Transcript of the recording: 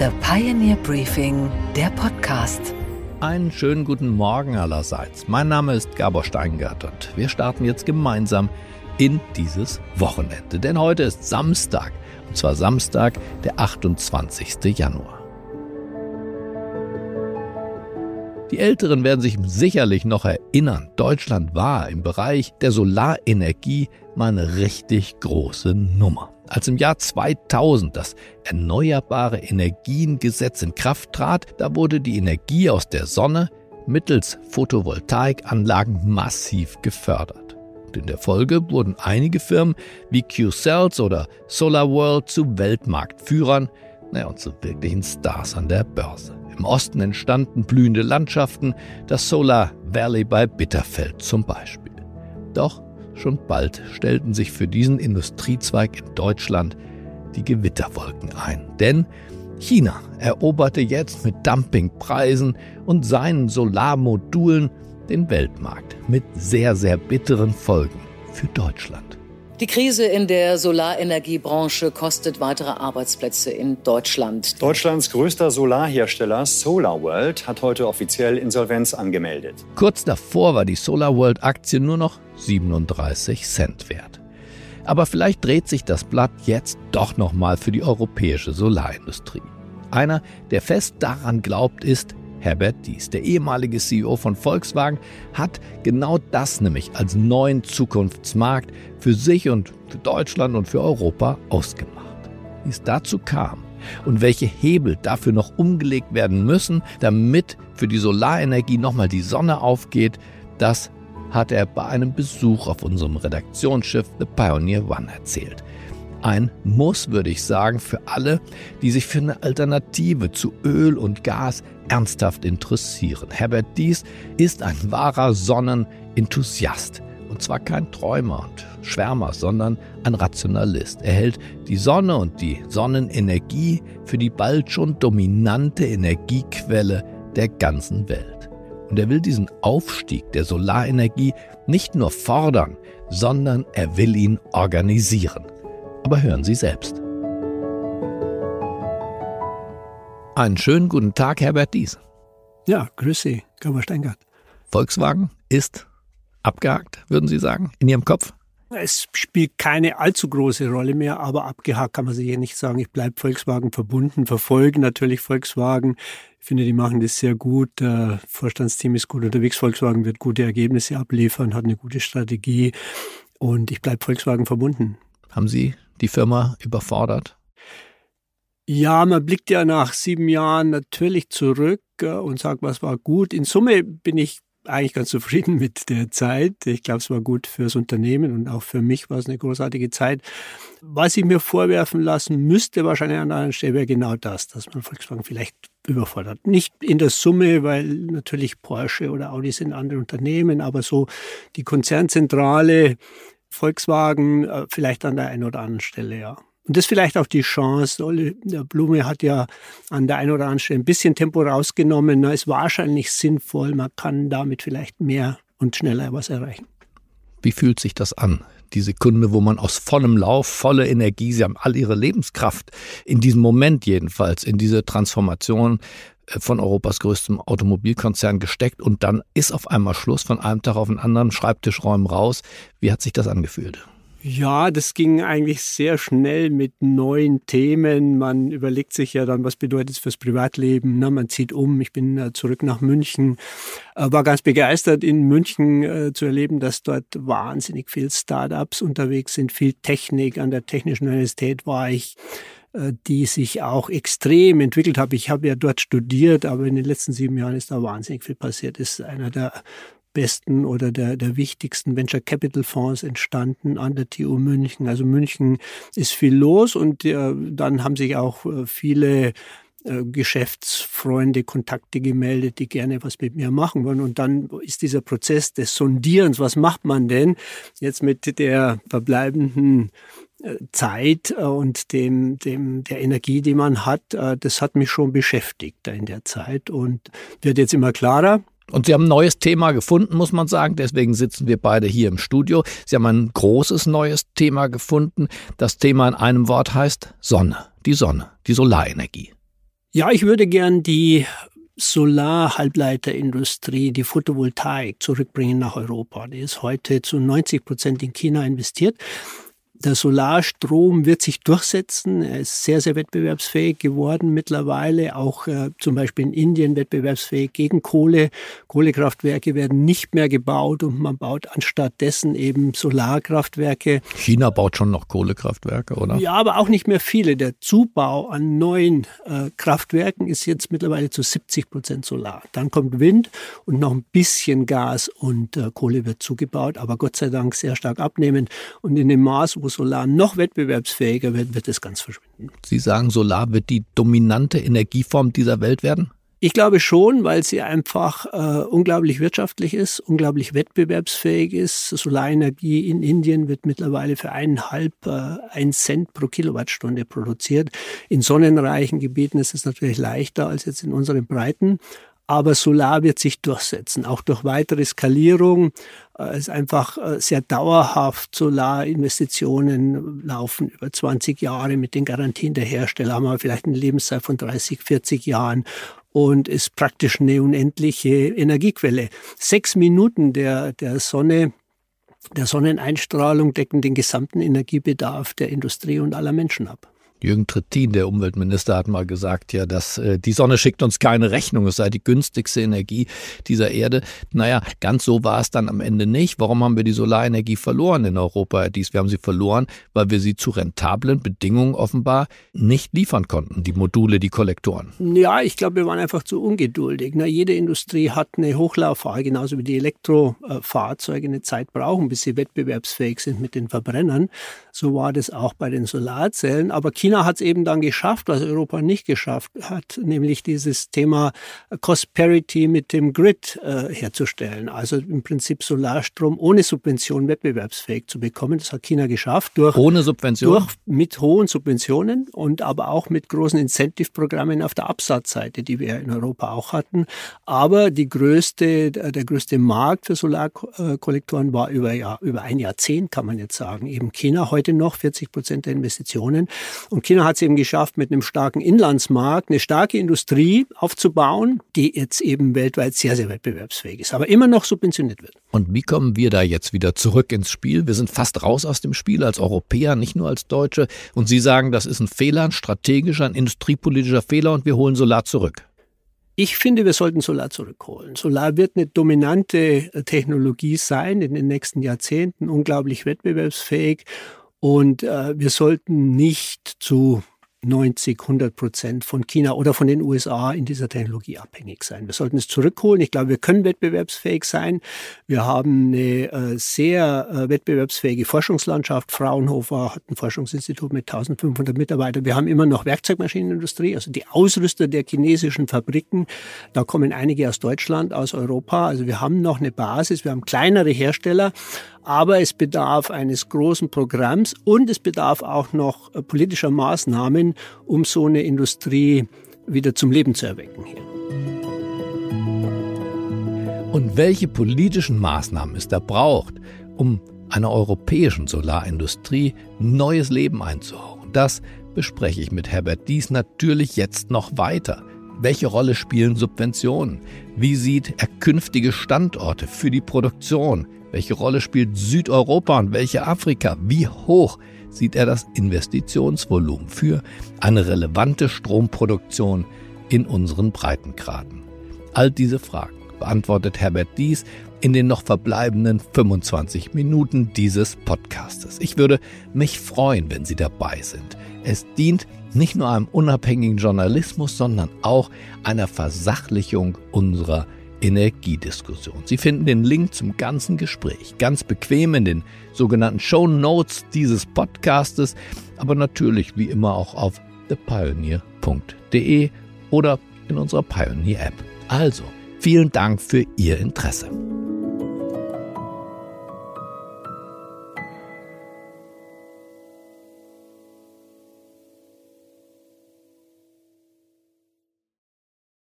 The Pioneer Briefing, der Podcast. Einen schönen guten Morgen allerseits. Mein Name ist Gabor Steingart und wir starten jetzt gemeinsam in dieses Wochenende. Denn heute ist Samstag, und zwar Samstag, der 28. Januar. Die Älteren werden sich sicherlich noch erinnern, Deutschland war im Bereich der Solarenergie mal eine richtig große Nummer. Als im Jahr 2000 das Erneuerbare Energiengesetz in Kraft trat, da wurde die Energie aus der Sonne mittels Photovoltaikanlagen massiv gefördert. Und in der Folge wurden einige Firmen wie Q-Cells oder SolarWorld zu Weltmarktführern naja, und zu wirklichen Stars an der Börse. Im Osten entstanden blühende Landschaften, das Solar Valley bei Bitterfeld zum Beispiel. Doch Schon bald stellten sich für diesen Industriezweig in Deutschland die Gewitterwolken ein. Denn China eroberte jetzt mit Dumpingpreisen und seinen Solarmodulen den Weltmarkt mit sehr, sehr bitteren Folgen für Deutschland. Die Krise in der Solarenergiebranche kostet weitere Arbeitsplätze in Deutschland. Deutschlands größter Solarhersteller SolarWorld hat heute offiziell Insolvenz angemeldet. Kurz davor war die SolarWorld-Aktie nur noch 37 Cent wert. Aber vielleicht dreht sich das Blatt jetzt doch nochmal für die europäische Solarindustrie. Einer, der fest daran glaubt, ist Herbert Dies, der ehemalige CEO von Volkswagen, hat genau das nämlich als neuen Zukunftsmarkt für sich und für Deutschland und für Europa ausgemacht. Wie es dazu kam und welche Hebel dafür noch umgelegt werden müssen, damit für die Solarenergie nochmal die Sonne aufgeht, das hat er bei einem Besuch auf unserem Redaktionsschiff The Pioneer One erzählt ein Muss, würde ich sagen, für alle, die sich für eine Alternative zu Öl und Gas ernsthaft interessieren. Herbert Dies ist ein wahrer Sonnenenthusiast. Und zwar kein Träumer und Schwärmer, sondern ein Rationalist. Er hält die Sonne und die Sonnenenergie für die bald schon dominante Energiequelle der ganzen Welt. Und er will diesen Aufstieg der Solarenergie nicht nur fordern, sondern er will ihn organisieren. Aber hören Sie selbst. Einen schönen guten Tag, Herbert Dies. Ja, grüß Sie, Kammer Steingart. Volkswagen ist abgehakt, würden Sie sagen, in Ihrem Kopf? Es spielt keine allzu große Rolle mehr, aber abgehakt kann man sich hier nicht sagen. Ich bleibe Volkswagen verbunden, verfolge natürlich Volkswagen. Ich finde, die machen das sehr gut. Das Vorstandsteam ist gut unterwegs. Volkswagen wird gute Ergebnisse abliefern, hat eine gute Strategie und ich bleibe Volkswagen verbunden. Haben Sie die Firma überfordert? Ja, man blickt ja nach sieben Jahren natürlich zurück äh, und sagt, was war gut. In Summe bin ich eigentlich ganz zufrieden mit der Zeit. Ich glaube, es war gut fürs Unternehmen und auch für mich war es eine großartige Zeit. Was ich mir vorwerfen lassen müsste, wahrscheinlich an einer Stelle, wäre genau das, dass man Volkswagen vielleicht überfordert. Nicht in der Summe, weil natürlich Porsche oder Audi sind andere Unternehmen, aber so die Konzernzentrale Volkswagen äh, vielleicht an der einen oder anderen Stelle, ja. Und das ist vielleicht auch die Chance. Ole Blume hat ja an der einen oder anderen Stelle ein bisschen Tempo rausgenommen. Na, ist wahrscheinlich sinnvoll. Man kann damit vielleicht mehr und schneller was erreichen. Wie fühlt sich das an? Die Sekunde, wo man aus vollem Lauf, volle Energie, sie haben all ihre Lebenskraft in diesem Moment jedenfalls, in diese Transformation von Europas größtem Automobilkonzern gesteckt und dann ist auf einmal Schluss von einem Tag auf den anderen, Schreibtischräumen raus. Wie hat sich das angefühlt? Ja, das ging eigentlich sehr schnell mit neuen Themen. Man überlegt sich ja dann, was bedeutet es fürs Privatleben. Na, man zieht um. Ich bin äh, zurück nach München. Äh, war ganz begeistert, in München äh, zu erleben, dass dort wahnsinnig viel Startups unterwegs sind, viel Technik. An der Technischen Universität war ich die sich auch extrem entwickelt haben. Ich habe ja dort studiert, aber in den letzten sieben Jahren ist da wahnsinnig viel passiert. Ist einer der besten oder der, der wichtigsten Venture Capital Fonds entstanden an der TU München. Also München ist viel los und äh, dann haben sich auch äh, viele äh, Geschäftsfreunde, Kontakte gemeldet, die gerne was mit mir machen wollen. Und dann ist dieser Prozess des Sondierens, was macht man denn jetzt mit der verbleibenden äh, Zeit äh, und dem, dem, der Energie, die man hat, das hat mich schon beschäftigt in der Zeit und wird jetzt immer klarer. Und Sie haben ein neues Thema gefunden, muss man sagen. Deswegen sitzen wir beide hier im Studio. Sie haben ein großes neues Thema gefunden. Das Thema in einem Wort heißt Sonne. Die Sonne, die Solarenergie. Ja, ich würde gern die Solarhalbleiterindustrie, die Photovoltaik zurückbringen nach Europa. Die ist heute zu 90 Prozent in China investiert. Der Solarstrom wird sich durchsetzen. Er ist sehr, sehr wettbewerbsfähig geworden mittlerweile, auch äh, zum Beispiel in Indien wettbewerbsfähig gegen Kohle. Kohlekraftwerke werden nicht mehr gebaut und man baut anstattdessen eben Solarkraftwerke. China baut schon noch Kohlekraftwerke, oder? Ja, aber auch nicht mehr viele. Der Zubau an neuen äh, Kraftwerken ist jetzt mittlerweile zu 70 Prozent Solar. Dann kommt Wind und noch ein bisschen Gas und äh, Kohle wird zugebaut, aber Gott sei Dank sehr stark abnehmend. Und in dem Maß, wo Solar noch wettbewerbsfähiger wird, wird es ganz verschwinden. Sie sagen, Solar wird die dominante Energieform dieser Welt werden? Ich glaube schon, weil sie einfach äh, unglaublich wirtschaftlich ist, unglaublich wettbewerbsfähig ist. Solarenergie in Indien wird mittlerweile für eineinhalb, äh, ein Cent pro Kilowattstunde produziert. In sonnenreichen Gebieten ist es natürlich leichter als jetzt in unseren Breiten. Aber Solar wird sich durchsetzen, auch durch weitere Skalierung. Äh, es ist einfach äh, sehr dauerhaft. Solarinvestitionen laufen über 20 Jahre mit den Garantien der Hersteller, haben wir vielleicht eine Lebenszeit von 30, 40 Jahren und ist praktisch eine unendliche Energiequelle. Sechs Minuten der, der Sonne der Sonneneinstrahlung decken den gesamten Energiebedarf der Industrie und aller Menschen ab. Jürgen Trittin, der Umweltminister, hat mal gesagt, ja, dass äh, die Sonne schickt uns keine Rechnung, es sei die günstigste Energie dieser Erde. Naja, ganz so war es dann am Ende nicht. Warum haben wir die Solarenergie verloren in Europa? Dies, wir haben sie verloren, weil wir sie zu rentablen Bedingungen offenbar nicht liefern konnten, die Module, die Kollektoren. Ja, ich glaube, wir waren einfach zu ungeduldig. Na, jede Industrie hat eine Hochlauffahrt, genauso wie die Elektrofahrzeuge eine Zeit brauchen, bis sie wettbewerbsfähig sind mit den Verbrennern. So war das auch bei den Solarzellen. Aber China China hat es eben dann geschafft, was Europa nicht geschafft hat, nämlich dieses Thema Cost Parity mit dem Grid äh, herzustellen. Also im Prinzip Solarstrom ohne Subvention wettbewerbsfähig zu bekommen. Das hat China geschafft. Durch, ohne Subvention? Durch, mit hohen Subventionen und aber auch mit großen Incentive-Programmen auf der Absatzseite, die wir in Europa auch hatten. Aber die größte, der größte Markt für Solarkollektoren war über, ja, über ein Jahrzehnt, kann man jetzt sagen, eben China. Heute noch 40 Prozent der Investitionen. Und und China hat es eben geschafft, mit einem starken Inlandsmarkt eine starke Industrie aufzubauen, die jetzt eben weltweit sehr, sehr wettbewerbsfähig ist, aber immer noch subventioniert wird. Und wie kommen wir da jetzt wieder zurück ins Spiel? Wir sind fast raus aus dem Spiel als Europäer, nicht nur als Deutsche. Und Sie sagen, das ist ein Fehler, ein strategischer, ein industriepolitischer Fehler und wir holen Solar zurück. Ich finde, wir sollten Solar zurückholen. Solar wird eine dominante Technologie sein in den nächsten Jahrzehnten, unglaublich wettbewerbsfähig und äh, wir sollten nicht zu 90, 100 Prozent von China oder von den USA in dieser Technologie abhängig sein. Wir sollten es zurückholen. Ich glaube, wir können wettbewerbsfähig sein. Wir haben eine äh, sehr äh, wettbewerbsfähige Forschungslandschaft. Fraunhofer hat ein Forschungsinstitut mit 1500 Mitarbeitern. Wir haben immer noch Werkzeugmaschinenindustrie, also die Ausrüster der chinesischen Fabriken. Da kommen einige aus Deutschland, aus Europa. Also wir haben noch eine Basis. Wir haben kleinere Hersteller. Aber es bedarf eines großen Programms und es bedarf auch noch äh, politischer Maßnahmen, um so eine Industrie wieder zum Leben zu erwecken hier. Und welche politischen Maßnahmen es da braucht, um einer europäischen Solarindustrie neues Leben einzuhauchen, das bespreche ich mit Herbert Dies natürlich jetzt noch weiter. Welche Rolle spielen Subventionen? Wie sieht er künftige Standorte für die Produktion? Welche Rolle spielt Südeuropa und welche Afrika? Wie hoch sieht er das Investitionsvolumen für eine relevante Stromproduktion in unseren Breitengraden? All diese Fragen beantwortet Herbert Dies in den noch verbleibenden 25 Minuten dieses Podcastes. Ich würde mich freuen, wenn Sie dabei sind. Es dient nicht nur einem unabhängigen Journalismus, sondern auch einer Versachlichung unserer Energiediskussion. Sie finden den Link zum ganzen Gespräch ganz bequem in den sogenannten Show Notes dieses Podcastes, aber natürlich wie immer auch auf thepioneer.de oder in unserer Pioneer App. Also, vielen Dank für Ihr Interesse.